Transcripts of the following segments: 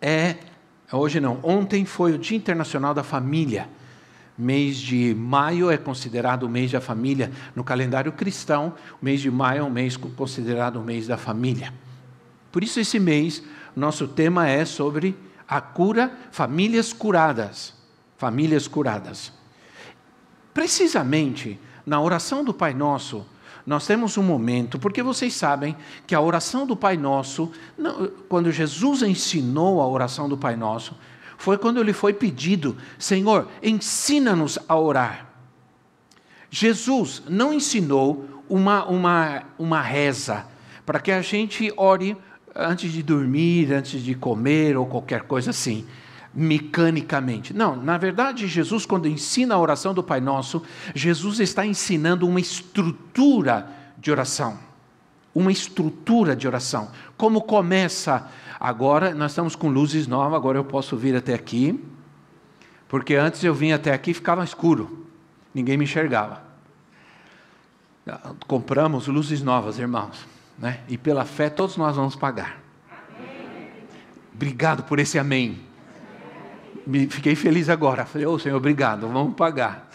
é. Hoje não, ontem foi o Dia Internacional da Família. Mês de maio é considerado o mês da família. No calendário cristão, o mês de maio é um mês considerado o mês da família. Por isso, esse mês, nosso tema é sobre a cura, famílias curadas. Famílias curadas. Precisamente na oração do Pai Nosso, nós temos um momento, porque vocês sabem que a oração do Pai Nosso, quando Jesus ensinou a oração do Pai Nosso, foi quando ele foi pedido: Senhor, ensina-nos a orar. Jesus não ensinou uma, uma, uma reza para que a gente ore antes de dormir, antes de comer ou qualquer coisa assim mecanicamente. Não, na verdade, Jesus, quando ensina a oração do Pai Nosso, Jesus está ensinando uma estrutura de oração. Uma estrutura de oração. Como começa agora, nós estamos com luzes novas, agora eu posso vir até aqui, porque antes eu vinha até aqui e ficava escuro, ninguém me enxergava. Compramos luzes novas, irmãos, né? e pela fé todos nós vamos pagar. Obrigado por esse amém me, fiquei feliz agora. Falei, ô oh, Senhor, obrigado, vamos pagar.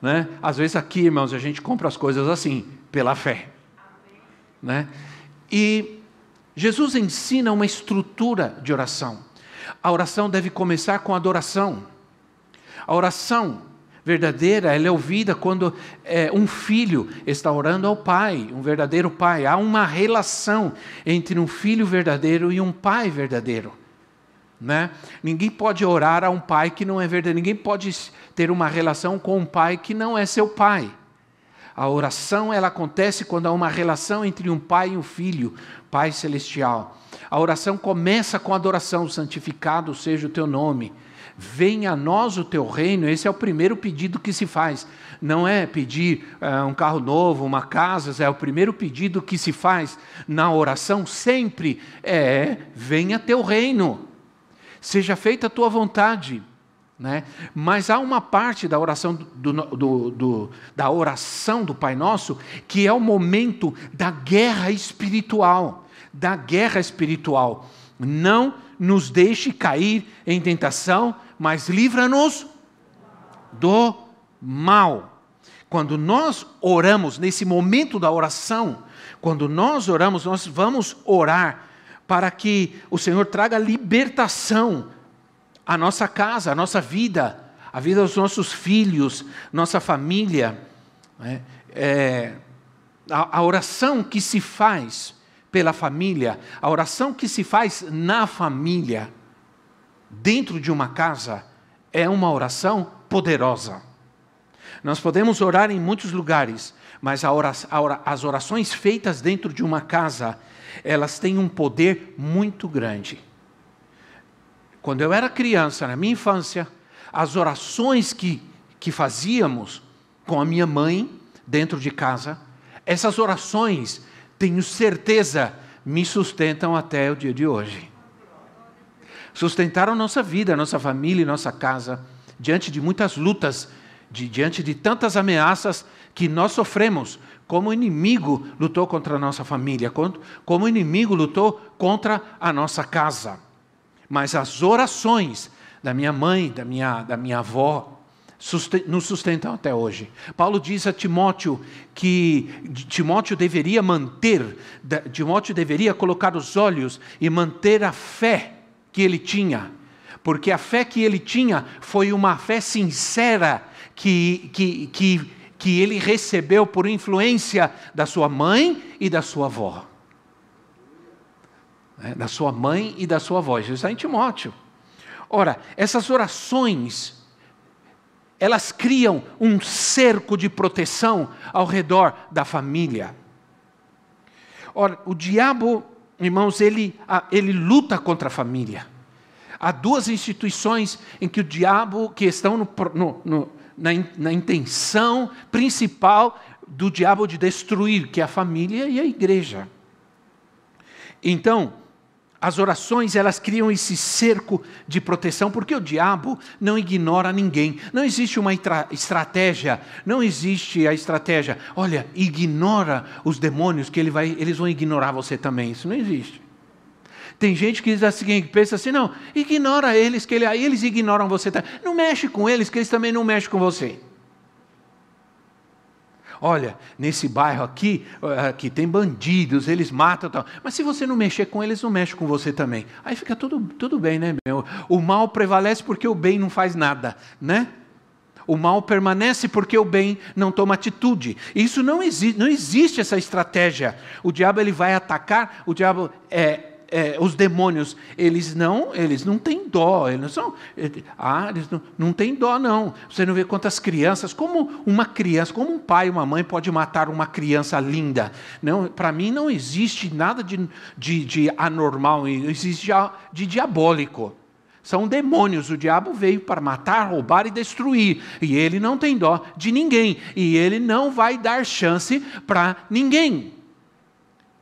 Né? Às vezes aqui, irmãos, a gente compra as coisas assim, pela fé. Né? E Jesus ensina uma estrutura de oração. A oração deve começar com adoração. A oração verdadeira, ela é ouvida quando é, um filho está orando ao pai, um verdadeiro pai. Há uma relação entre um filho verdadeiro e um pai verdadeiro. Né? Ninguém pode orar a um pai que não é verdadeiro, ninguém pode ter uma relação com um pai que não é seu pai. A oração ela acontece quando há uma relação entre um pai e um filho, Pai celestial. A oração começa com adoração, santificado seja o teu nome. Venha a nós o teu reino, esse é o primeiro pedido que se faz. Não é pedir uh, um carro novo, uma casa, é o primeiro pedido que se faz na oração sempre é: venha teu reino seja feita a tua vontade. Né? Mas há uma parte da oração do, do, do, da oração do Pai Nosso que é o momento da guerra espiritual, da guerra espiritual. Não nos deixe cair em tentação, mas livra-nos do mal. Quando nós oramos nesse momento da oração, quando nós oramos, nós vamos orar para que o Senhor traga libertação à nossa casa, à nossa vida, à vida dos nossos filhos, nossa família. É, é, a, a oração que se faz pela família, a oração que se faz na família, dentro de uma casa, é uma oração poderosa. Nós podemos orar em muitos lugares, mas as orações feitas dentro de uma casa, elas têm um poder muito grande. Quando eu era criança, na minha infância, as orações que, que fazíamos com a minha mãe dentro de casa, essas orações, tenho certeza, me sustentam até o dia de hoje. Sustentaram nossa vida, nossa família e nossa casa, diante de muitas lutas, de, diante de tantas ameaças que nós sofremos como o inimigo lutou contra a nossa família, como o inimigo lutou contra a nossa casa. Mas as orações da minha mãe, da minha, da minha avó, nos sustentam até hoje. Paulo diz a Timóteo que Timóteo deveria manter, Timóteo deveria colocar os olhos e manter a fé que ele tinha, porque a fé que ele tinha foi uma fé sincera que, que, que que ele recebeu por influência da sua mãe e da sua avó. É, da sua mãe e da sua avó. Isso está em Timóteo. Ora, essas orações, elas criam um cerco de proteção ao redor da família. Ora, o diabo, irmãos, ele, ele luta contra a família. Há duas instituições em que o diabo, que estão no, no, no, na, na intenção principal do diabo de destruir, que é a família e a igreja. Então, as orações, elas criam esse cerco de proteção, porque o diabo não ignora ninguém. Não existe uma estratégia, não existe a estratégia, olha, ignora os demônios que ele vai, eles vão ignorar você também. Isso não existe. Tem gente que diz assim, pensa assim, não, ignora eles, que ele, aí eles ignoram você. Não mexe com eles, que eles também não mexem com você olha, nesse bairro aqui, aqui tem bandidos, eles matam tal. Mas se você não mexer com eles, não mexe com você também. Aí fica tudo, tudo bem, né? Meu? O mal prevalece porque o bem não faz nada, né? O mal permanece porque o bem não toma atitude. Isso não existe, não existe essa estratégia. O diabo ele vai atacar, o diabo é, é, os demônios, eles não, eles não têm dó, eles não são, ah, eles não, não têm dó não. Você não vê quantas crianças, como uma criança, como um pai, uma mãe pode matar uma criança linda? Não, para mim não existe nada de, de, de anormal, existe de diabólico. São demônios. O diabo veio para matar, roubar e destruir. E ele não tem dó de ninguém. E ele não vai dar chance para ninguém.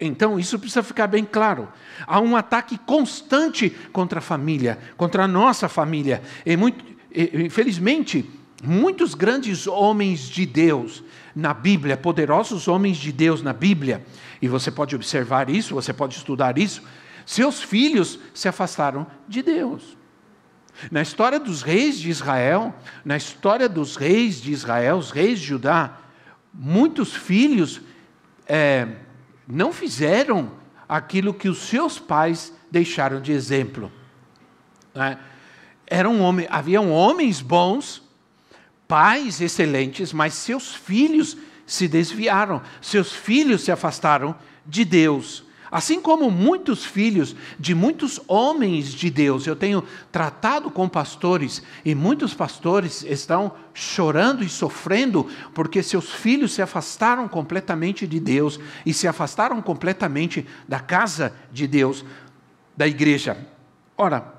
Então, isso precisa ficar bem claro. Há um ataque constante contra a família, contra a nossa família. E muito, infelizmente, muitos grandes homens de Deus na Bíblia, poderosos homens de Deus na Bíblia, e você pode observar isso, você pode estudar isso, seus filhos se afastaram de Deus. Na história dos reis de Israel, na história dos reis de Israel, os reis de Judá, muitos filhos é, não fizeram aquilo que os seus pais deixaram de exemplo. Né? Eram haviam homens bons, pais excelentes, mas seus filhos se desviaram, seus filhos se afastaram de Deus. Assim como muitos filhos de muitos homens de Deus, eu tenho tratado com pastores e muitos pastores estão chorando e sofrendo porque seus filhos se afastaram completamente de Deus e se afastaram completamente da casa de Deus, da igreja. Ora,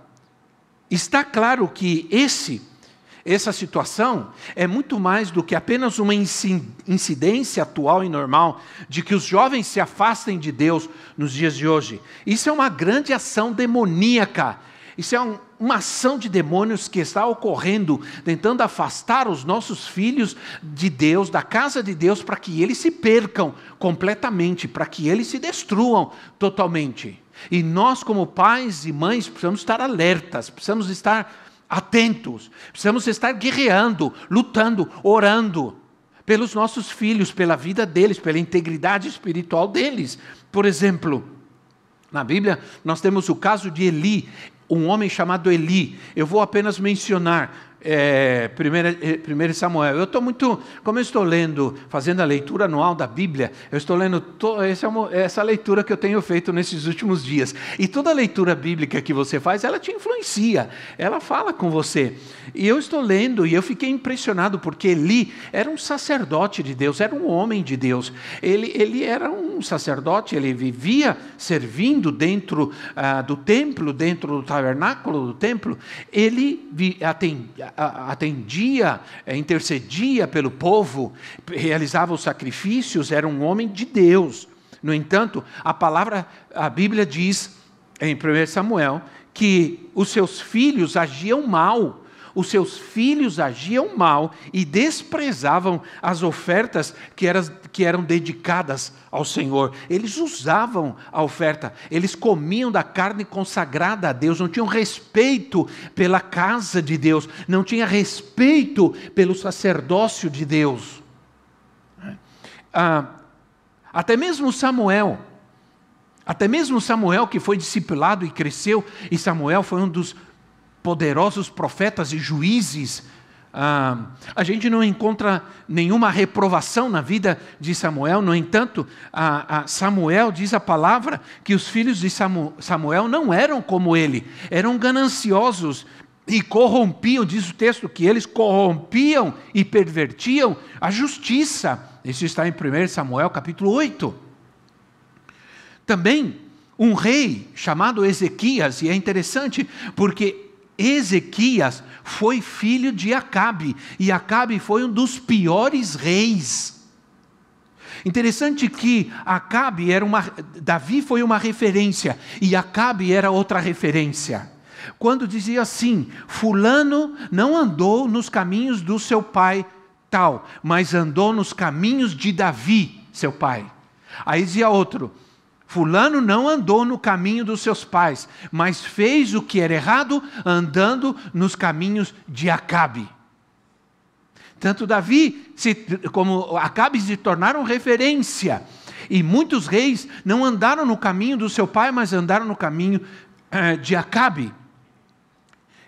está claro que esse essa situação é muito mais do que apenas uma incidência atual e normal de que os jovens se afastem de Deus nos dias de hoje. Isso é uma grande ação demoníaca. Isso é um, uma ação de demônios que está ocorrendo, tentando afastar os nossos filhos de Deus, da casa de Deus, para que eles se percam completamente, para que eles se destruam totalmente. E nós, como pais e mães, precisamos estar alertas, precisamos estar atentos, precisamos estar guerreando, lutando, orando pelos nossos filhos, pela vida deles, pela integridade espiritual deles. Por exemplo, na Bíblia nós temos o caso de Eli, um homem chamado Eli. Eu vou apenas mencionar é, 1 é, Samuel. Eu estou muito, como eu estou lendo, fazendo a leitura anual da Bíblia, eu estou lendo to, essa, é essa leitura que eu tenho feito nesses últimos dias. E toda leitura bíblica que você faz, ela te influencia, ela fala com você. E eu estou lendo e eu fiquei impressionado porque Eli era um sacerdote de Deus, era um homem de Deus. Ele, ele era um sacerdote, ele vivia servindo dentro ah, do templo, dentro do tabernáculo do templo. Ele atendia atendia, eh, intercedia pelo povo, realizava os sacrifícios, era um homem de Deus. No entanto, a palavra, a Bíblia diz em 1 Samuel que os seus filhos agiam mal os seus filhos agiam mal e desprezavam as ofertas que eram, que eram dedicadas ao Senhor. Eles usavam a oferta, eles comiam da carne consagrada a Deus, não tinham respeito pela casa de Deus, não tinham respeito pelo sacerdócio de Deus. Ah, até mesmo Samuel, até mesmo Samuel, que foi discipulado e cresceu, e Samuel foi um dos poderosos profetas e juízes, ah, a gente não encontra nenhuma reprovação na vida de Samuel, no entanto, a, a Samuel diz a palavra que os filhos de Samuel não eram como ele, eram gananciosos e corrompiam, diz o texto, que eles corrompiam e pervertiam a justiça. Isso está em 1 Samuel capítulo 8. Também um rei chamado Ezequias, e é interessante porque Ezequias foi filho de Acabe, e Acabe foi um dos piores reis. Interessante que Acabe era uma. Davi foi uma referência e Acabe era outra referência. Quando dizia assim: Fulano não andou nos caminhos do seu pai tal, mas andou nos caminhos de Davi, seu pai. Aí dizia outro: Fulano não andou no caminho dos seus pais, mas fez o que era errado, andando nos caminhos de Acabe. Tanto Davi se, como Acabe se tornaram referência. E muitos reis não andaram no caminho do seu pai, mas andaram no caminho eh, de Acabe.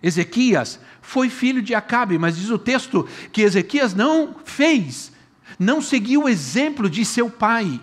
Ezequias foi filho de Acabe, mas diz o texto que Ezequias não fez, não seguiu o exemplo de seu pai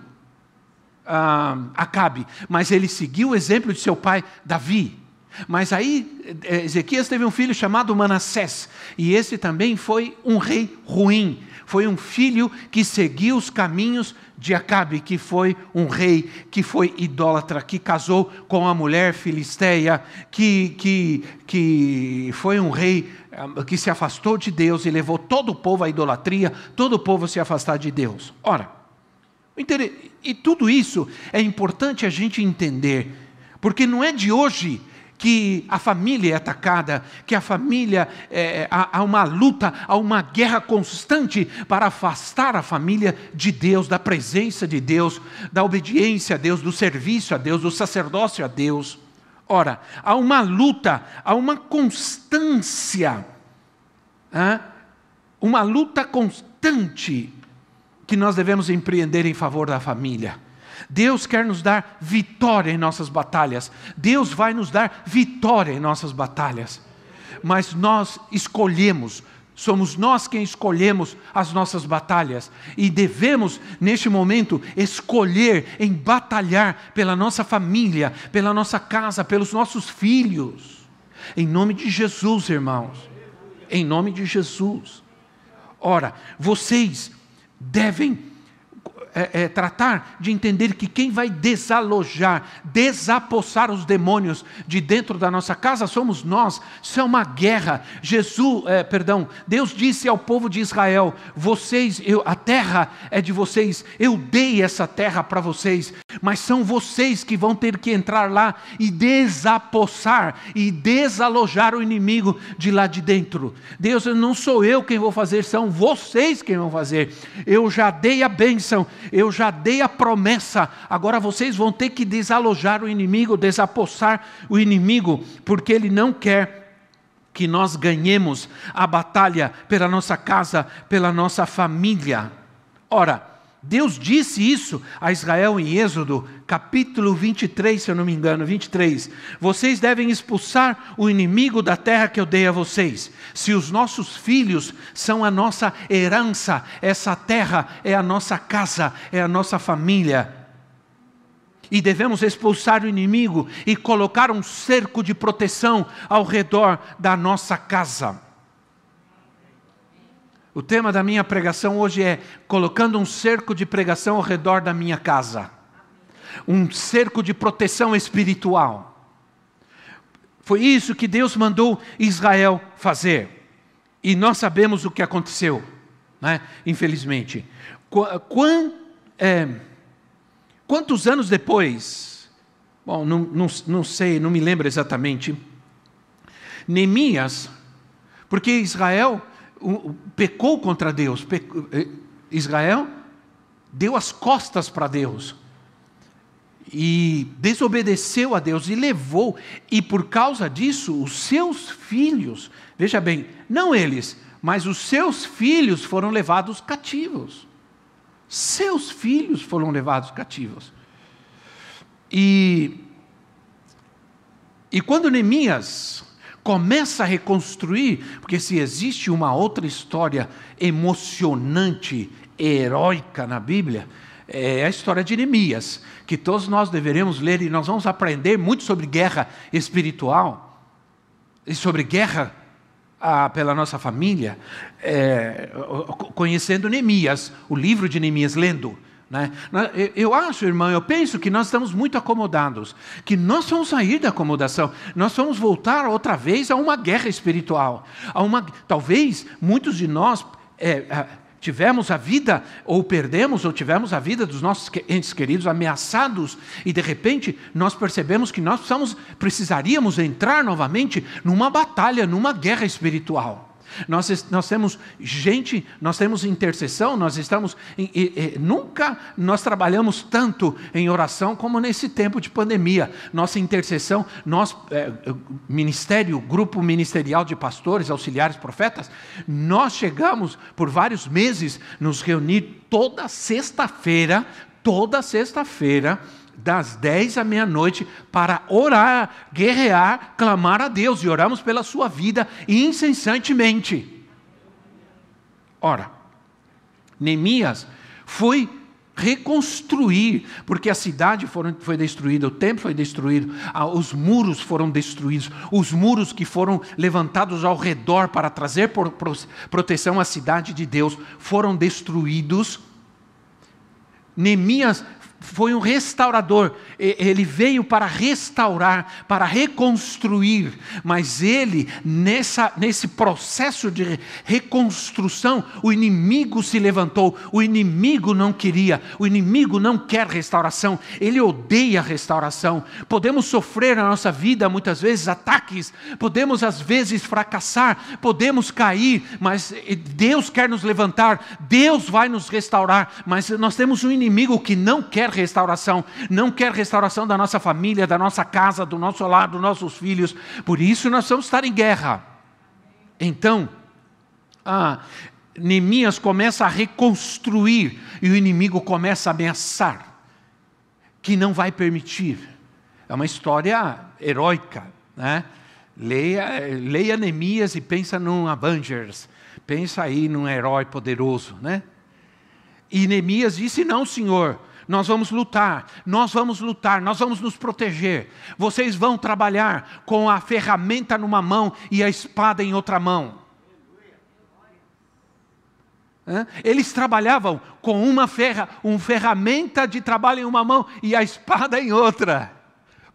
uh, Acabe, mas ele seguiu o exemplo de seu pai Davi. Mas aí eh, Ezequias teve um filho chamado Manassés, e esse também foi um rei ruim. Foi um filho que seguiu os caminhos de Acabe, que foi um rei que foi idólatra, que casou com a mulher filisteia, que, que, que foi um rei ah, que se afastou de Deus e levou todo o povo à idolatria, todo o povo se afastar de Deus. Ora, e tudo isso é importante a gente entender, porque não é de hoje que a família é atacada, que a família é, há, há uma luta, há uma guerra constante para afastar a família de Deus, da presença de Deus, da obediência a Deus, do serviço a Deus, do sacerdócio a Deus. Ora, há uma luta, há uma constância, uma luta constante que nós devemos empreender em favor da família. Deus quer nos dar vitória em nossas batalhas. Deus vai nos dar vitória em nossas batalhas. Mas nós escolhemos, somos nós quem escolhemos as nossas batalhas. E devemos, neste momento, escolher em batalhar pela nossa família, pela nossa casa, pelos nossos filhos. Em nome de Jesus, irmãos. Em nome de Jesus. Ora, vocês devem é, é, tratar de entender que quem vai desalojar, desapossar os demônios de dentro da nossa casa somos nós. Isso é uma guerra. Jesus, é, perdão, Deus disse ao povo de Israel: vocês, eu, a terra é de vocês. Eu dei essa terra para vocês, mas são vocês que vão ter que entrar lá e desapossar e desalojar o inimigo de lá de dentro. Deus, não sou eu quem vou fazer, são vocês quem vão fazer. Eu já dei a bênção eu já dei a promessa, agora vocês vão ter que desalojar o inimigo, desapossar o inimigo, porque ele não quer que nós ganhemos a batalha pela nossa casa, pela nossa família. Ora, Deus disse isso a Israel em Êxodo, capítulo 23, se eu não me engano, 23. Vocês devem expulsar o inimigo da terra que eu dei a vocês. Se os nossos filhos são a nossa herança, essa terra é a nossa casa, é a nossa família. E devemos expulsar o inimigo e colocar um cerco de proteção ao redor da nossa casa. O tema da minha pregação hoje é colocando um cerco de pregação ao redor da minha casa. Um cerco de proteção espiritual. Foi isso que Deus mandou Israel fazer. E nós sabemos o que aconteceu, né? infelizmente. É, quantos anos depois, bom, não, não, não sei, não me lembro exatamente, Neemias, porque Israel pecou contra Deus. Eh, Israel deu as costas para Deus e desobedeceu a Deus e levou, e por causa disso, os seus filhos, veja bem, não eles, mas os seus filhos foram levados cativos. Seus filhos foram levados cativos. E, e quando Neemias começa a reconstruir, porque se existe uma outra história emocionante, heróica na Bíblia, é a história de Neemias, que todos nós deveremos ler e nós vamos aprender muito sobre guerra espiritual e sobre guerra ah, pela nossa família, é, conhecendo Neemias, o livro de Neemias, lendo. Né? Eu acho, irmão, eu penso que nós estamos muito acomodados, que nós vamos sair da acomodação, nós vamos voltar outra vez a uma guerra espiritual. A uma, talvez muitos de nós é, tivemos a vida, ou perdemos, ou tivemos a vida dos nossos entes queridos ameaçados, e de repente nós percebemos que nós precisaríamos entrar novamente numa batalha, numa guerra espiritual. Nós, nós temos gente, nós temos intercessão, nós estamos. Em, nunca nós trabalhamos tanto em oração como nesse tempo de pandemia. Nossa intercessão, nós, é, ministério, grupo ministerial de pastores, auxiliares, profetas, nós chegamos por vários meses nos reunir toda sexta-feira, toda sexta-feira das 10 à meia-noite para orar, guerrear, clamar a Deus e oramos pela sua vida incessantemente. Ora, Neemias foi reconstruir, porque a cidade foi destruída, o templo foi destruído, os muros foram destruídos, os muros que foram levantados ao redor para trazer proteção à cidade de Deus foram destruídos. Neemias foi um restaurador. Ele veio para restaurar, para reconstruir. Mas ele, nessa, nesse processo de reconstrução, o inimigo se levantou. O inimigo não queria. O inimigo não quer restauração. Ele odeia restauração. Podemos sofrer na nossa vida muitas vezes ataques. Podemos às vezes fracassar. Podemos cair. Mas Deus quer nos levantar. Deus vai nos restaurar. Mas nós temos um inimigo que não quer quer restauração, não quer restauração da nossa família, da nossa casa, do nosso lar, dos nossos filhos. Por isso nós vamos estar em guerra. Então, ah, Neemias começa a reconstruir e o inimigo começa a ameaçar que não vai permitir. É uma história heróica, né? Leia, leia Neemias e pensa num Avengers, pensa aí num herói poderoso, né? E Neemias disse: Não, senhor, nós vamos lutar, nós vamos lutar, nós vamos nos proteger. Vocês vão trabalhar com a ferramenta numa mão e a espada em outra mão. Eles trabalhavam com uma ferra, uma ferramenta de trabalho em uma mão e a espada em outra.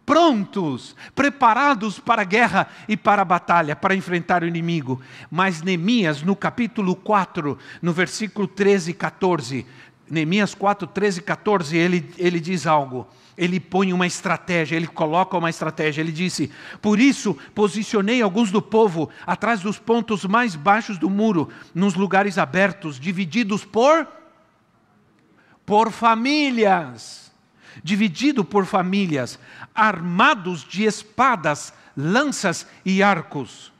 Prontos, preparados para a guerra e para a batalha, para enfrentar o inimigo. Mas Neemias, no capítulo 4, no versículo 13 e 14, Neemias 4, 13 e 14, ele, ele diz algo. Ele põe uma estratégia, ele coloca uma estratégia. Ele disse: Por isso posicionei alguns do povo atrás dos pontos mais baixos do muro, nos lugares abertos, divididos por por famílias, dividido por famílias, armados de espadas, lanças e arcos.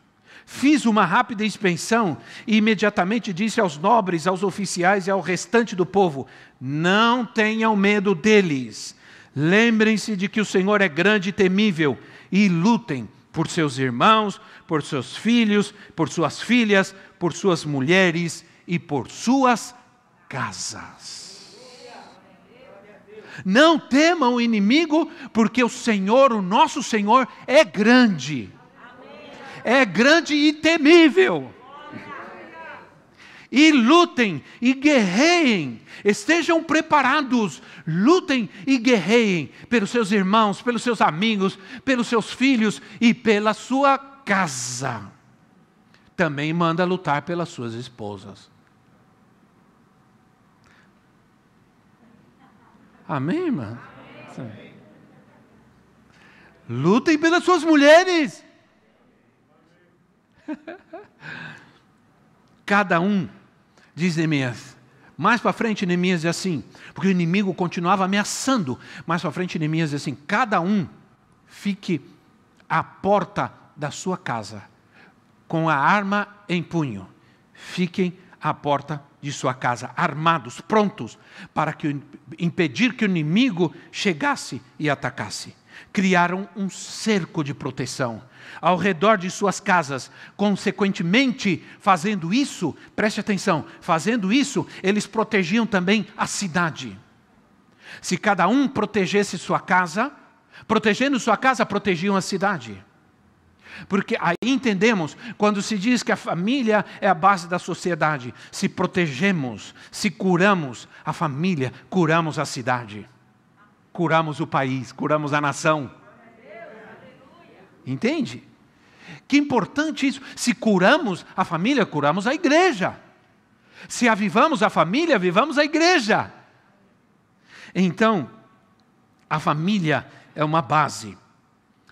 Fiz uma rápida inspeção e imediatamente disse aos nobres, aos oficiais e ao restante do povo: Não tenham medo deles. Lembrem-se de que o Senhor é grande e temível e lutem por seus irmãos, por seus filhos, por suas filhas, por suas mulheres e por suas casas. Não temam o inimigo, porque o Senhor, o nosso Senhor, é grande é grande e temível. E lutem e guerreiem, estejam preparados, lutem e guerreiem pelos seus irmãos, pelos seus amigos, pelos seus filhos e pela sua casa. Também manda lutar pelas suas esposas. Amém, irmã? Lutem pelas suas mulheres. Cada um, diz Neemias. Mais para frente, Neemias diz assim, porque o inimigo continuava ameaçando. Mais para frente, Neemias diz assim: cada um fique à porta da sua casa, com a arma em punho. Fiquem à porta de sua casa, armados, prontos, para que, impedir que o inimigo chegasse e atacasse. Criaram um cerco de proteção ao redor de suas casas. Consequentemente, fazendo isso, preste atenção, fazendo isso, eles protegiam também a cidade. Se cada um protegesse sua casa, protegendo sua casa, protegiam a cidade. Porque aí entendemos quando se diz que a família é a base da sociedade. Se protegemos, se curamos a família, curamos a cidade, curamos o país, curamos a nação. Entende? Que importante isso. Se curamos a família, curamos a igreja. Se avivamos a família, avivamos a igreja. Então, a família é uma base.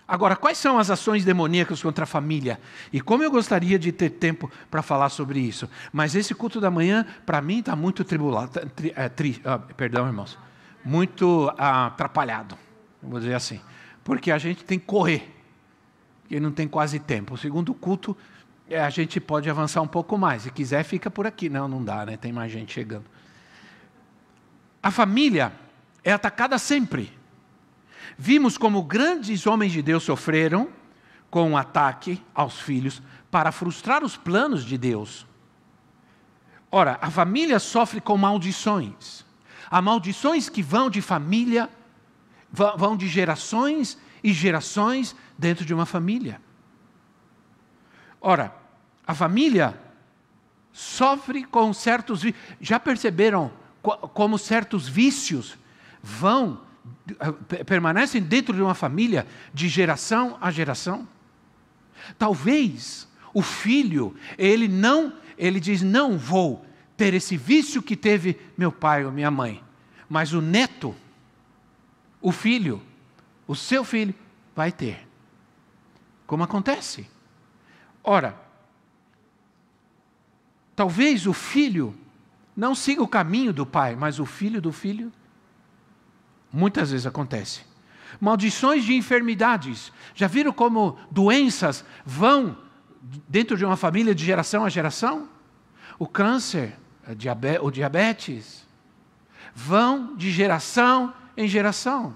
Agora, quais são as ações demoníacas contra a família? E como eu gostaria de ter tempo para falar sobre isso. Mas esse culto da manhã, para mim, está muito tribulado. Tri, é, tri, ah, perdão, irmãos. Muito ah, atrapalhado, vou dizer assim. Porque a gente tem que correr. Porque não tem quase tempo. O segundo culto, é, a gente pode avançar um pouco mais. Se quiser, fica por aqui. Não, não dá, né? Tem mais gente chegando. A família é atacada sempre. Vimos como grandes homens de Deus sofreram com o um ataque aos filhos para frustrar os planos de Deus. Ora, a família sofre com maldições. Há maldições que vão de família, vão de gerações e gerações dentro de uma família. Ora, a família sofre com certos. Já perceberam como certos vícios vão permanecem dentro de uma família de geração a geração. Talvez o filho, ele não, ele diz: "Não vou ter esse vício que teve meu pai ou minha mãe". Mas o neto, o filho, o seu filho vai ter. Como acontece? Ora, talvez o filho não siga o caminho do pai, mas o filho do filho Muitas vezes acontece. Maldições de enfermidades. Já viram como doenças vão dentro de uma família de geração a geração? O câncer, o diabetes, vão de geração em geração.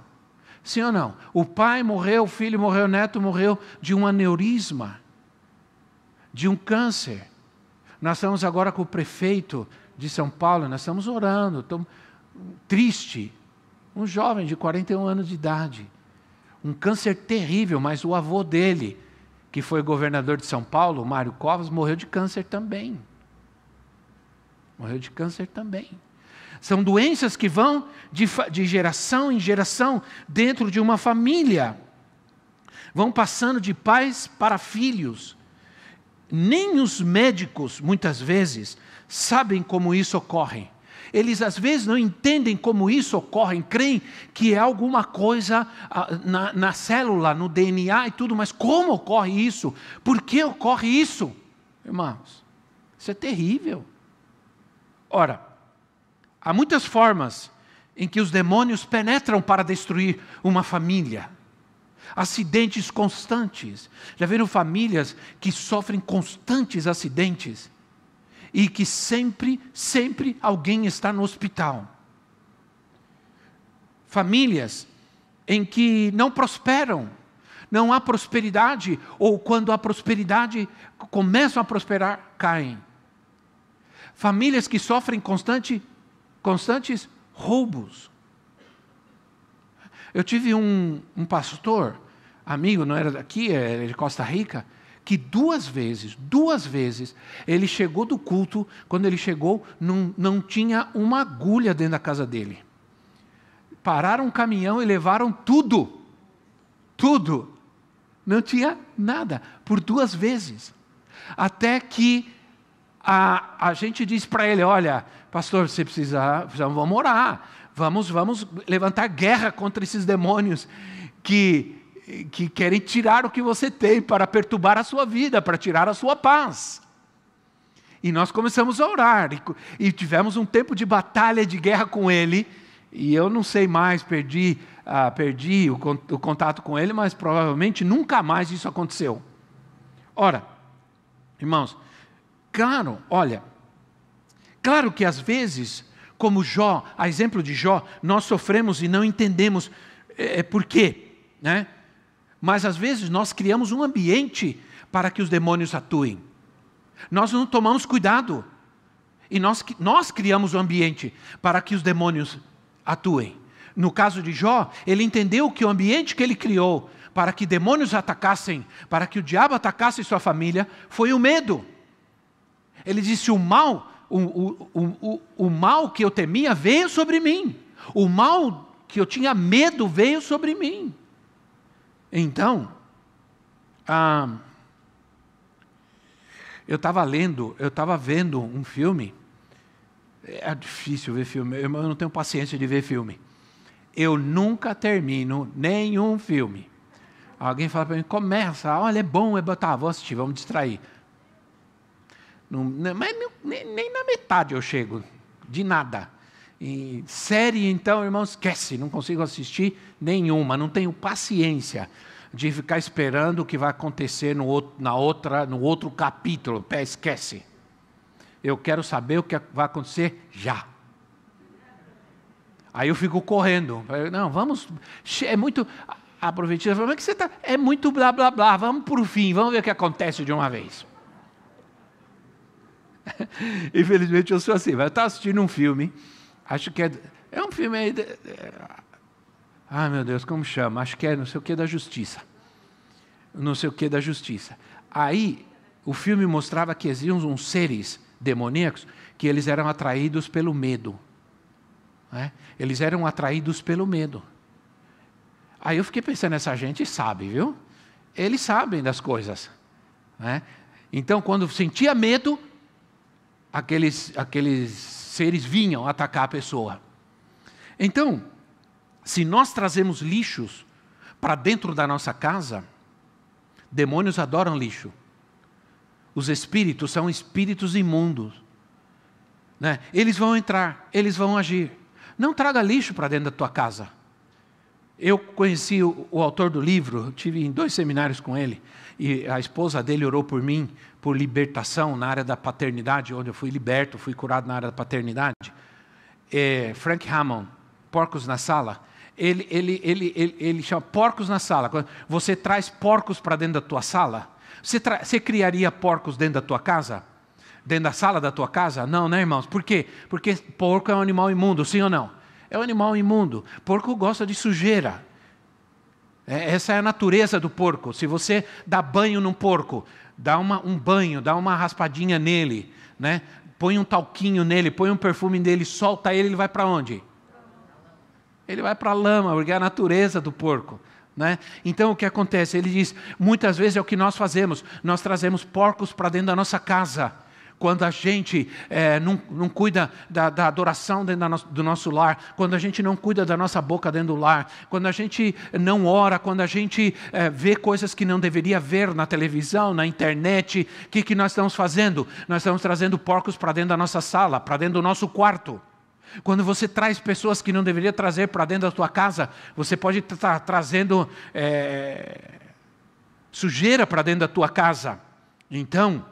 Sim ou não? O pai morreu, o filho morreu, o neto morreu de um aneurisma, de um câncer. Nós estamos agora com o prefeito de São Paulo, nós estamos orando, estamos triste, um jovem de 41 anos de idade. Um câncer terrível, mas o avô dele, que foi governador de São Paulo, Mário Covas, morreu de câncer também. Morreu de câncer também. São doenças que vão de, de geração em geração dentro de uma família. Vão passando de pais para filhos. Nem os médicos, muitas vezes, sabem como isso ocorre. Eles às vezes não entendem como isso ocorre, creem que é alguma coisa ah, na, na célula, no DNA e tudo, mas como ocorre isso? Por que ocorre isso? Irmãos, isso é terrível. Ora, há muitas formas em que os demônios penetram para destruir uma família. Acidentes constantes. Já viram famílias que sofrem constantes acidentes? e que sempre, sempre alguém está no hospital. Famílias em que não prosperam, não há prosperidade, ou quando a prosperidade começam a prosperar, caem. Famílias que sofrem constante, constantes roubos. Eu tive um, um pastor, amigo, não era daqui, era de Costa Rica, que duas vezes, duas vezes, ele chegou do culto, quando ele chegou, não, não tinha uma agulha dentro da casa dele. Pararam um caminhão e levaram tudo. Tudo. Não tinha nada, por duas vezes. Até que a, a gente disse para ele: olha, pastor, você precisa, vamos orar, vamos, vamos levantar guerra contra esses demônios que que querem tirar o que você tem para perturbar a sua vida, para tirar a sua paz. E nós começamos a orar e, e tivemos um tempo de batalha, de guerra com ele. E eu não sei mais, perdi, ah, perdi o, o contato com ele, mas provavelmente nunca mais isso aconteceu. Ora, irmãos, claro, olha, claro que às vezes, como Jó, a exemplo de Jó, nós sofremos e não entendemos é, por quê, né? Mas às vezes nós criamos um ambiente para que os demônios atuem. Nós não tomamos cuidado. E nós, nós criamos o um ambiente para que os demônios atuem. No caso de Jó, ele entendeu que o ambiente que ele criou para que demônios atacassem, para que o diabo atacasse sua família, foi o medo. Ele disse: o mal, o, o, o, o, mal que eu temia veio sobre mim, o mal que eu tinha medo veio sobre mim. Então, ah, eu estava lendo, eu estava vendo um filme. É difícil ver filme, eu não tenho paciência de ver filme. Eu nunca termino nenhum filme. Alguém fala para mim, começa, olha, é bom, é bom, tá, vou assistir, vamos distrair. Não, mas nem, nem, na metade eu chego, de nada. E série, então, irmão, esquece, não consigo assistir nenhuma, não tenho paciência de ficar esperando o que vai acontecer no outro, na outra, no outro capítulo. Pé, esquece. Eu quero saber o que vai acontecer já. Aí eu fico correndo. Não, vamos. É muito. A profetisa falou, que você está. É muito blá blá blá. Vamos para o fim, vamos ver o que acontece de uma vez. Infelizmente eu sou assim. Eu estava assistindo um filme. Acho que é. É um filme aí. Ah, meu Deus, como chama? Acho que é não sei o que da justiça. Não sei o que da justiça. Aí, o filme mostrava que existiam uns seres demoníacos que eles eram atraídos pelo medo. Né? Eles eram atraídos pelo medo. Aí eu fiquei pensando, essa gente sabe, viu? Eles sabem das coisas. Né? Então, quando sentia medo, aqueles, aqueles seres vinham atacar a pessoa. Então, se nós trazemos lixos para dentro da nossa casa, demônios adoram lixo. Os espíritos são espíritos imundos. Né? Eles vão entrar, eles vão agir. Não traga lixo para dentro da tua casa. Eu conheci o, o, autor do livro, tive em dois seminários com ele, e a esposa dele orou por mim, por libertação na área da paternidade, onde eu fui liberto, fui curado na área da paternidade. É, Frank Hammond, Porcos na Sala, ele, ele, ele, ele, ele chama porcos na sala. Você traz porcos para dentro da tua sala? Você, você criaria porcos dentro da tua casa? Dentro da sala da tua casa? Não, né, irmãos? Por quê? Porque porco é um animal imundo, sim ou não? É um animal imundo. Porco gosta de sujeira. É, essa é a natureza do porco. Se você dá banho num porco, dá uma, um banho, dá uma raspadinha nele, né? põe um talquinho nele, põe um perfume nele, solta ele, ele vai para onde? ele vai para a lama, porque é a natureza do porco. Né? Então o que acontece? Ele diz: muitas vezes é o que nós fazemos, nós trazemos porcos para dentro da nossa casa. Quando a gente é, não, não, cuida da, da adoração dentro no, do nosso lar, quando a gente não cuida da nossa boca dentro do lar, quando a gente não ora, quando a gente é, vê coisas que não deveria ver na televisão, na internet, o que, que nós estamos fazendo? Nós estamos trazendo porcos para dentro da nossa sala, para dentro do nosso quarto. Quando você traz pessoas que não deveria trazer para dentro da tua casa, você pode estar trazendo é, sujeira para dentro da tua casa. Então,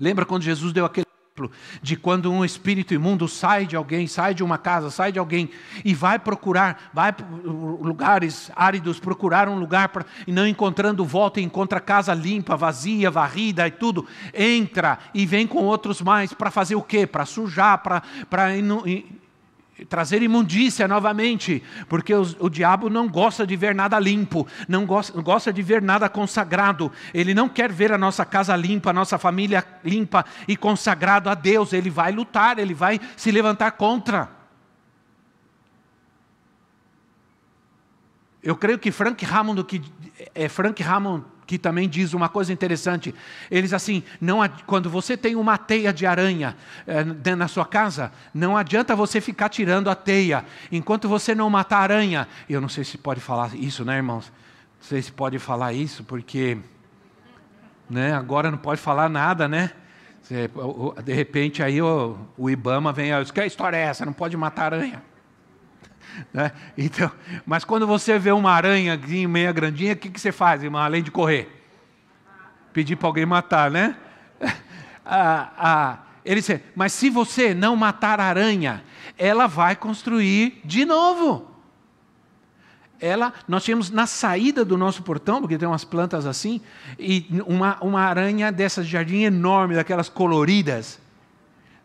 lembra quando Jesus deu aquele exemplo de quando um espírito imundo sai de alguém, sai de uma casa, sai de alguém e vai procurar, vai para lugares áridos, procurar um lugar pra, e não encontrando volta, encontra casa limpa, vazia, varrida e tudo, entra e vem com outros mais para fazer o quê? Para sujar, para trazer imundícia novamente, porque o, o, diabo não gosta de ver nada limpo, não gosta, gosta de ver nada consagrado, ele não quer ver a nossa casa limpa, a nossa família limpa e consagrado a Deus, ele vai lutar, ele vai se levantar contra. Eu creio que Frank Hammond, que é Frank Hammond que também diz uma coisa interessante. Eles assim, não, quando você tem uma teia de aranha é, da sua casa, não adianta você ficar tirando a teia enquanto você não matar a aranha. Eu não sei se pode falar isso, né, irmãos? Não sei se pode falar isso, porque né, agora não pode falar nada, né? De repente aí o, o Ibama vem, que história é essa? Não pode matar aranha. Né? Então, mas quando você vê uma aranha meia grandinha, o que, que você faz, irmão, além de correr? Pedir para alguém matar, né? ah, ah, ele disse, mas se você não matar a aranha, ela vai construir de novo. Ela, nós tínhamos na saída do nosso portão, porque tem umas plantas assim, e uma, uma aranha dessas de jardim enorme, daquelas coloridas,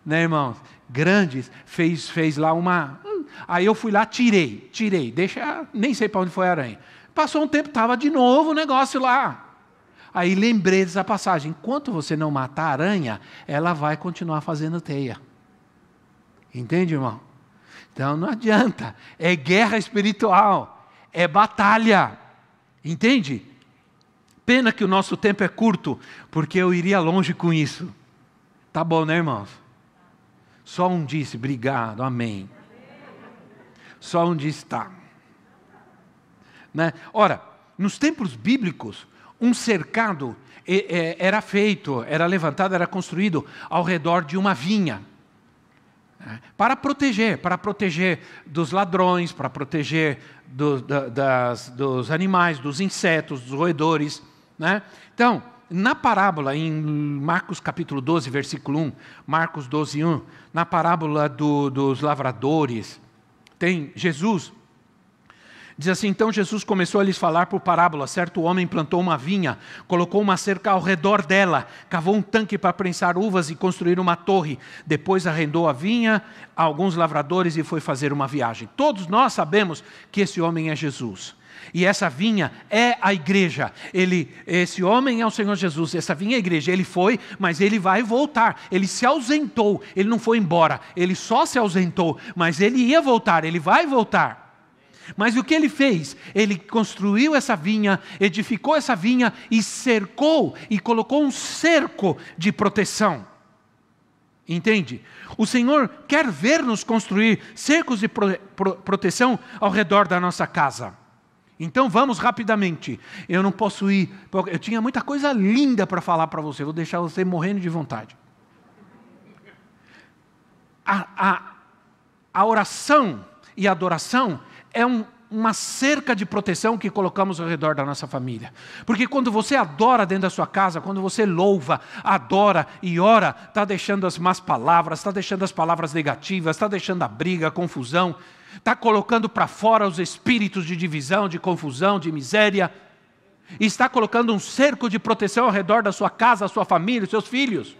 né, irmãos? Grandes, fez, fez lá uma, Aí eu fui lá, tirei, tirei, deixa, nem sei para onde foi a aranha. Passou um tempo, estava de novo o negócio lá. Aí lembrei dessa passagem: enquanto você não matar a aranha, ela vai continuar fazendo teia. Entende, irmão? Então não adianta, é guerra espiritual, é batalha. Entende? Pena que o nosso tempo é curto, porque eu iria longe com isso. Tá bom, né, irmãos? Só um disse, obrigado, amém. Só um disse, tá. Né? Ora, nos tempos bíblicos, um cercado era feito, era levantado, era construído ao redor de uma vinha. Né? Para proteger, para proteger dos ladrões, para proteger do, da, das, dos animais, dos insetos, dos roedores. Né? Então, na parábola, em Marcos capítulo 12, versículo 1, Marcos 12, 1, na parábola do, dos lavradores, tem Jesus Diz assim: então Jesus começou a lhes falar por parábola. Certo homem plantou uma vinha, colocou uma cerca ao redor dela, cavou um tanque para prensar uvas e construir uma torre. Depois arrendou a vinha a alguns lavradores e foi fazer uma viagem. Todos nós sabemos que esse homem é Jesus. E essa vinha é a igreja. Ele, esse homem é o Senhor Jesus. Essa vinha é a igreja. Ele foi, mas ele vai voltar. Ele se ausentou. Ele não foi embora. Ele só se ausentou, mas ele ia voltar. Ele vai voltar. Mas o que ele fez? Ele construiu essa vinha, edificou essa vinha e cercou e colocou um cerco de proteção. Entende? O Senhor quer ver-nos construir cercos de pro, pro, proteção ao redor da nossa casa. Então vamos rapidamente. Eu não posso ir. Eu tinha muita coisa linda para falar para você. Vou deixar você morrendo de vontade. A, a, a oração e a adoração é um, uma cerca de proteção que colocamos ao redor da nossa família. Porque quando você adora dentro da sua casa, quando você louva, adora e ora, está deixando as más palavras, está deixando as palavras negativas, está deixando a briga, a confusão, está colocando para fora os espíritos de divisão, de confusão, de miséria, e está colocando um cerco de proteção ao redor da sua casa, da sua família, dos seus filhos.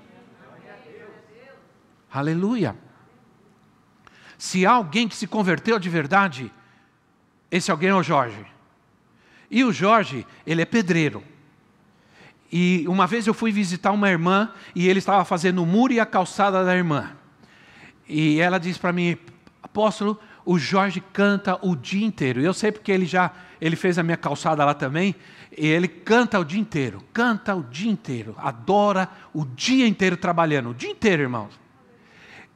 Aleluia. Se há alguém que se converteu de verdade, esse alguém é o Jorge. E o Jorge, ele é pedreiro. E uma vez eu fui visitar uma irmã e ele estava fazendo o muro e a calçada da irmã. E ela disse para mim, apóstolo, o Jorge canta o dia inteiro. Eu sei porque ele já ele fez a minha calçada lá também. E ele canta o dia inteiro, canta o dia inteiro, adora o dia inteiro trabalhando, o dia inteiro, irmãos.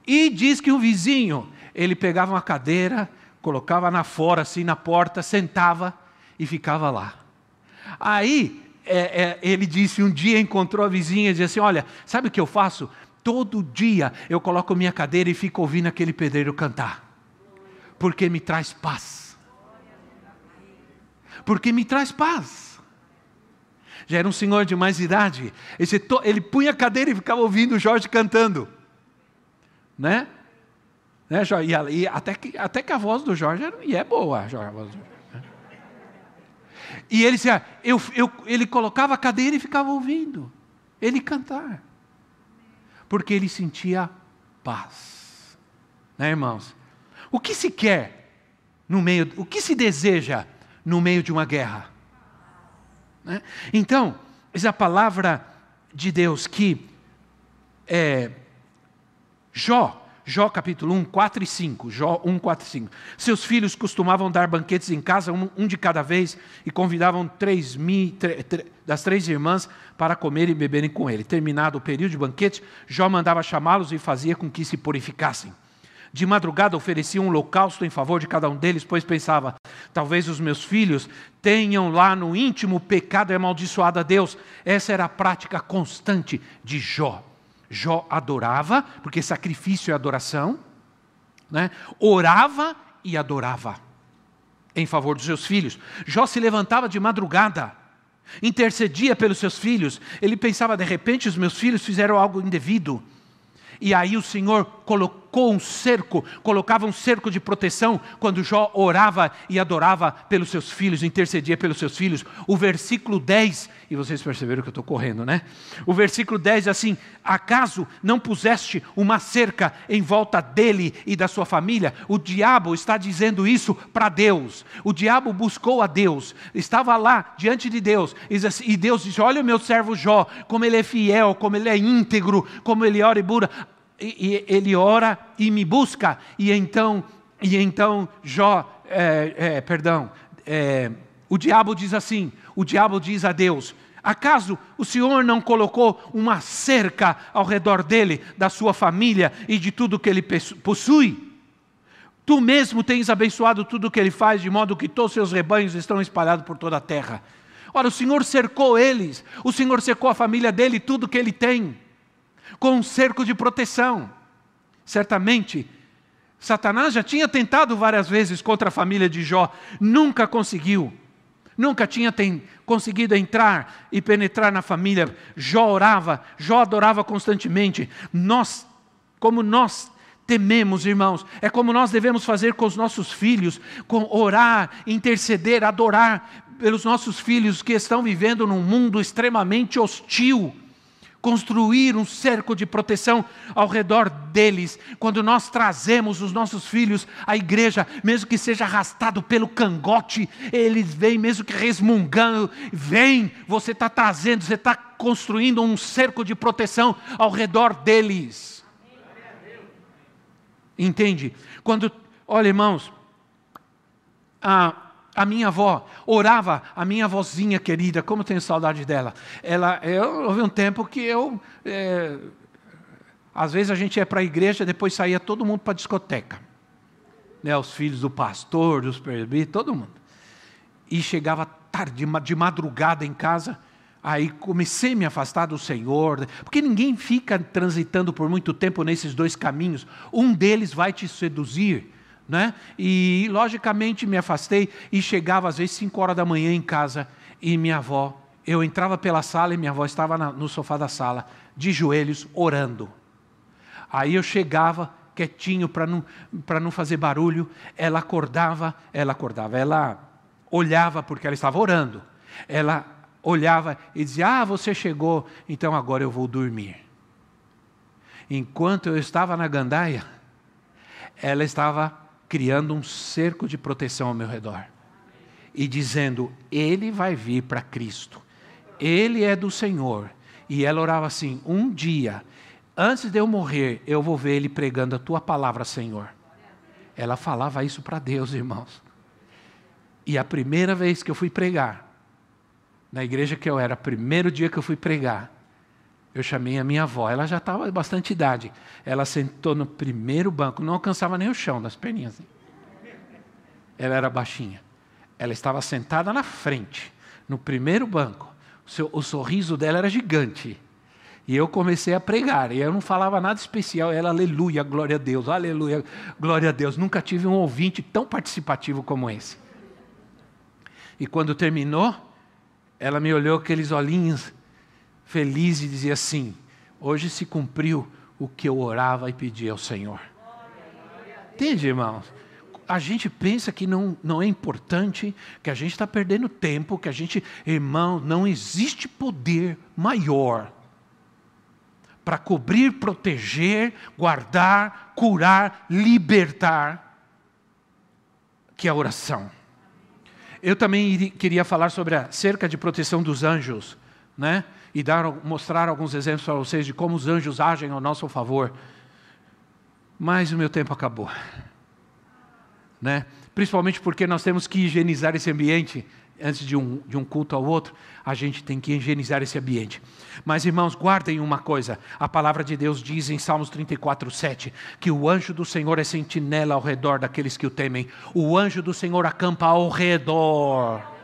E diz que um vizinho, ele pegava uma cadeira colocava na fora, assim, na porta, sentava e ficava lá. Aí é, é, ele disse, um dia encontrou a vizinha e disse assim: Olha, sabe o que eu faço? Todo dia eu coloco minha cadeira e fico ouvindo aquele pedreiro cantar, porque me traz paz. Porque me traz paz. Já era um senhor de mais idade. Ele punha a cadeira e ficava ouvindo o Jorge cantando. Né? Né, e, e até, que, até que a voz do Jorge era, e é boa, a voz do Jorge. Né? E ele dizia, eu, eu, ele colocava a cadeira e ficava ouvindo ele cantar. Porque ele sentia paz. Né, irmãos? O que se quer no meio, o que se deseja no meio de uma guerra? Né? Então, é a palavra de Deus que é, Jó Jó capítulo 1, 4 e 5. Jó 1, 4 e 5. Seus filhos costumavam dar banquetes em casa, um, um de cada vez, e convidavam três mil, das três irmãs para comer e beberem com ele. Terminado o período de banquete, Jó mandava chamá-los e fazia com que se purificassem. De madrugada oferecia um holocausto em favor de cada um deles, pois pensava: talvez os meus filhos tenham lá no íntimo pecado e amaldiçoado a Deus. Essa era a prática constante de Jó. Jó adorava, porque sacrifício é adoração, né? orava e adorava em favor dos seus filhos. Jó se levantava de madrugada, intercedia pelos seus filhos. Ele pensava, de repente, os meus filhos fizeram algo indevido. E aí o Senhor colocou colocou um cerco, colocava um cerco de proteção quando Jó orava e adorava pelos seus filhos, intercedia pelos seus filhos. O versículo 10, e vocês perceberam que eu estou correndo, né? O versículo 10 é assim: Acaso não puseste uma cerca em volta dele e da sua família? O diabo está dizendo isso para Deus. O diabo buscou a Deus, estava lá diante de Deus, assim, e Deus disse: Olha o meu servo Jó, como ele é fiel, como ele é íntegro, como ele ora e bura e, ele ora e me busca, e então, e então Jó, é, é, perdão, é, o diabo diz assim: o diabo diz a Deus: Acaso o Senhor não colocou uma cerca ao redor dele, da sua família e de tudo que ele possui? Tu mesmo tens abençoado tudo o que ele faz, de modo que todos os seus rebanhos estão espalhados por toda a terra. Ora, o Senhor cercou eles, o Senhor cercou a família dele, tudo que ele tem com um cerco de proteção. Certamente, Satanás já tinha tentado várias vezes contra a família de Jó, nunca conseguiu. Nunca tinha tem, conseguido entrar e penetrar na família. Jó orava, Jó adorava constantemente. Nós, como nós tememos, irmãos, é como nós devemos fazer com os nossos filhos, com orar, interceder, adorar pelos nossos filhos que estão vivendo num mundo extremamente hostil construir um cerco de proteção ao redor deles. Quando nós trazemos os nossos filhos à igreja, mesmo que seja arrastado pelo cangote, eles vêm, mesmo que resmungando, vem, você está trazendo, você está construindo um cerco de proteção ao redor deles. Entende? Quando, olha irmãos, a a minha avó orava, a minha avózinha querida, como tenho saudade dela. Ela, eu, houve um tempo que eu, é, às vezes a gente ia para a igreja, depois saía todo mundo para a discoteca. Né, os filhos do pastor, dos presbíteros, todo mundo. E chegava tarde, de madrugada em casa, aí comecei a me afastar do Senhor, porque ninguém fica transitando por muito tempo nesses dois caminhos. Um deles vai te seduzir né? E logicamente me afastei e chegava às vezes 5 horas da manhã em casa e minha avó, eu entrava pela sala e minha avó estava na, no sofá da sala, de joelhos, orando. Aí eu chegava quietinho para não, não fazer barulho, ela acordava, ela acordava, ela olhava porque ela estava orando. Ela olhava e dizia: Ah, você chegou, então agora eu vou dormir. Enquanto eu estava na gandaia, ela estava criando um cerco de proteção ao meu redor e dizendo: Ele vai vir para Cristo, Ele é do Senhor. E ela orava assim: Um dia, antes de eu morrer, eu vou ver Ele pregando a tua palavra, Senhor. Ela falava isso para Deus, irmãos. E a primeira vez que eu fui pregar, na igreja que eu era, primeiro dia que eu fui pregar, eu chamei a minha avó, ela já estava bastante idade. Ela sentou no primeiro banco, não alcançava nem o chão das perninhas. Ela era baixinha. Ela estava sentada na frente, no primeiro banco. O, seu, o sorriso dela era gigante. E eu comecei a pregar, e eu não falava nada especial, ela, aleluia, glória a Deus, aleluia, glória a Deus. Nunca tive um ouvinte tão participativo como esse. E quando terminou, ela me olhou com aqueles olhinhos feliz e dizia assim: Hoje se cumpriu o que eu orava e pedia ao Senhor. Entende, irmãos? A gente pensa que não, não é importante, que a gente está perdendo tempo, que a gente, irmão, não existe poder maior para cobrir, proteger, guardar, curar, libertar que a oração. Eu também queria falar sobre a cerca de proteção dos anjos, né? E dar, mostrar alguns exemplos para vocês de como os anjos agem ao nosso favor. Mas o meu tempo acabou. Né? Principalmente porque nós temos que higienizar esse ambiente antes de um, de um culto ao outro, a gente tem que higienizar esse ambiente. Mas, irmãos, guardem uma coisa: a palavra de Deus diz em Salmos 34, 7, que o anjo do Senhor é sentinela ao redor daqueles que o temem, o anjo do Senhor acampa ao redor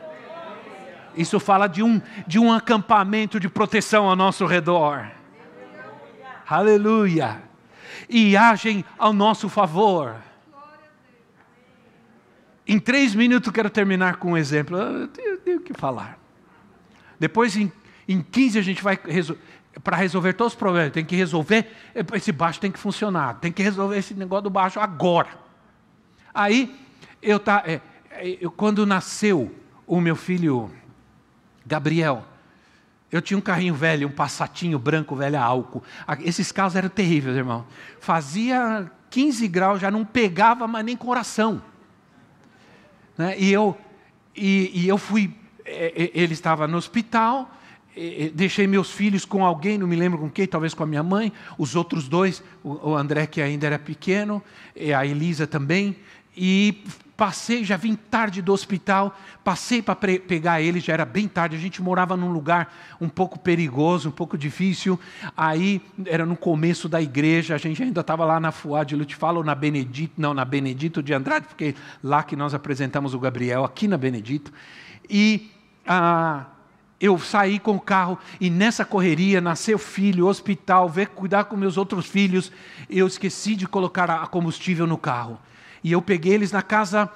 isso fala de um, de um acampamento de proteção ao nosso redor. Aleluia. E agem ao nosso favor. Em três minutos quero terminar com um exemplo. Eu tenho, eu tenho que falar. Depois, em, em 15, a gente vai para resolver todos os problemas, tem que resolver, esse baixo tem que funcionar, tem que resolver esse negócio do baixo agora. Aí, eu tá, é, eu, quando nasceu o meu filho Gabriel, eu tinha um carrinho velho, um passatinho branco velho a álcool. Esses carros eram terríveis, irmão. Fazia 15 graus, já não pegava mais nem coração. Né? E, eu, e, e eu fui, ele estava no hospital, deixei meus filhos com alguém, não me lembro com quem, talvez com a minha mãe, os outros dois, o André que ainda era pequeno, a Elisa também, e passei, já vim tarde do hospital, passei para pegar ele, já era bem tarde, a gente morava num lugar um pouco perigoso, um pouco difícil, aí era no começo da igreja, a gente ainda estava lá na Fuá de Lutifalo, ou na Benedito, não, na Benedito de Andrade, porque lá que nós apresentamos o Gabriel, aqui na Benedito, e... Ah, eu saí com o carro e nessa correria nasceu filho, hospital, ver cuidar com meus outros filhos, eu esqueci de colocar a combustível no carro. E eu peguei eles na casa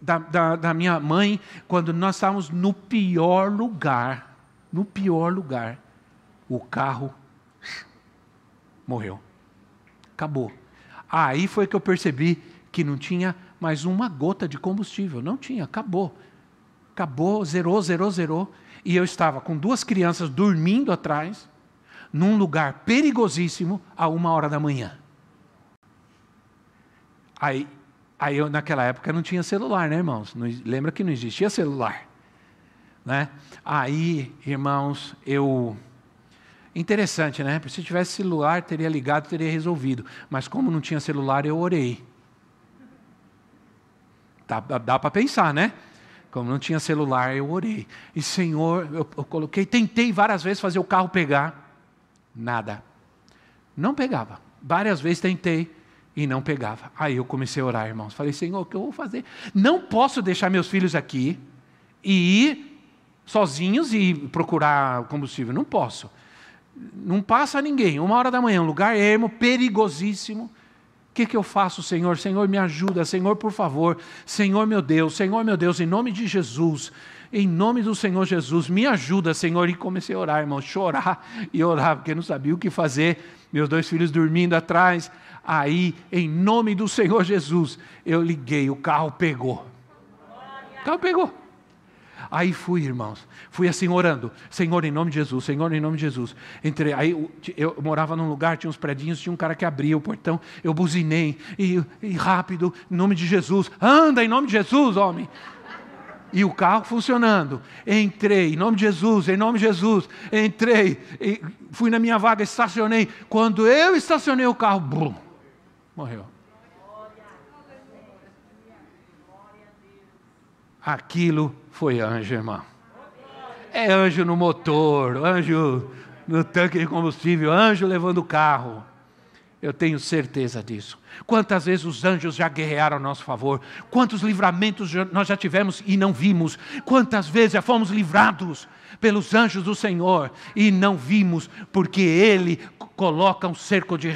da, da, da minha mãe, quando nós estávamos no pior lugar, no pior lugar, o carro morreu. Acabou. Aí foi que eu percebi que não tinha mais uma gota de combustível. Não tinha, acabou. Acabou, zerou, zerou, zerou e eu estava com duas crianças dormindo atrás, num lugar perigosíssimo, a uma hora da manhã. Aí, aí eu, naquela época não tinha celular, né, irmãos? Não, lembra que não existia celular. Né? Aí, irmãos, eu. Interessante, né? Se tivesse celular, teria ligado, teria resolvido. Mas como não tinha celular, eu orei. Dá, dá para pensar, né? Como não tinha celular, eu orei. E Senhor, eu, eu coloquei, tentei várias vezes fazer o carro pegar. Nada. Não pegava. Várias vezes tentei e não pegava. Aí eu comecei a orar, irmãos. Falei, Senhor, o que eu vou fazer? Não posso deixar meus filhos aqui e ir sozinhos e procurar combustível. Não posso. Não passa ninguém. Uma hora da manhã, um lugar ermo, perigosíssimo que, que eu faço, Senhor? Senhor, me ajuda. Senhor, por favor. Senhor, meu Deus. Senhor, meu Deus, em nome de Jesus. Em nome do Senhor Jesus, me ajuda, Senhor. E comecei a orar, irmão, chorar e orar, porque não sabia o que fazer. Meus dois filhos dormindo atrás. Aí, em nome do Senhor Jesus, eu liguei, o carro pegou. O carro pegou. Aí fui, irmãos, fui assim orando, Senhor, em nome de Jesus, Senhor, em nome de Jesus. Entrei, aí eu, eu morava num lugar, tinha uns predinhos, tinha um cara que abria o portão, eu buzinei, e, e rápido, em nome de Jesus, anda em nome de Jesus, homem. E o carro funcionando. Entrei, em nome de Jesus, em nome de Jesus. Entrei, fui na minha vaga, estacionei. Quando eu estacionei o carro, brum, morreu. Aquilo foi anjo, irmão. É anjo no motor, anjo no tanque de combustível, anjo levando o carro. Eu tenho certeza disso. Quantas vezes os anjos já guerrearam a nosso favor? Quantos livramentos nós já tivemos e não vimos? Quantas vezes já fomos livrados pelos anjos do Senhor e não vimos, porque Ele coloca um cerco de,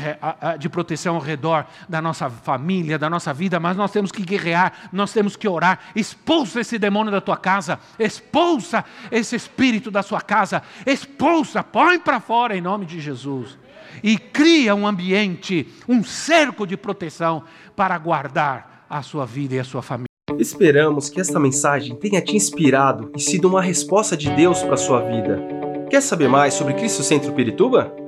de proteção ao redor da nossa família, da nossa vida, mas nós temos que guerrear, nós temos que orar. Expulsa esse demônio da tua casa, expulsa esse espírito da sua casa, expulsa, põe para fora em nome de Jesus e cria um ambiente, um cerco de proteção para guardar a sua vida e a sua família. Esperamos que esta mensagem tenha te inspirado e sido uma resposta de Deus para a sua vida. Quer saber mais sobre Cristo Centro Pirituba?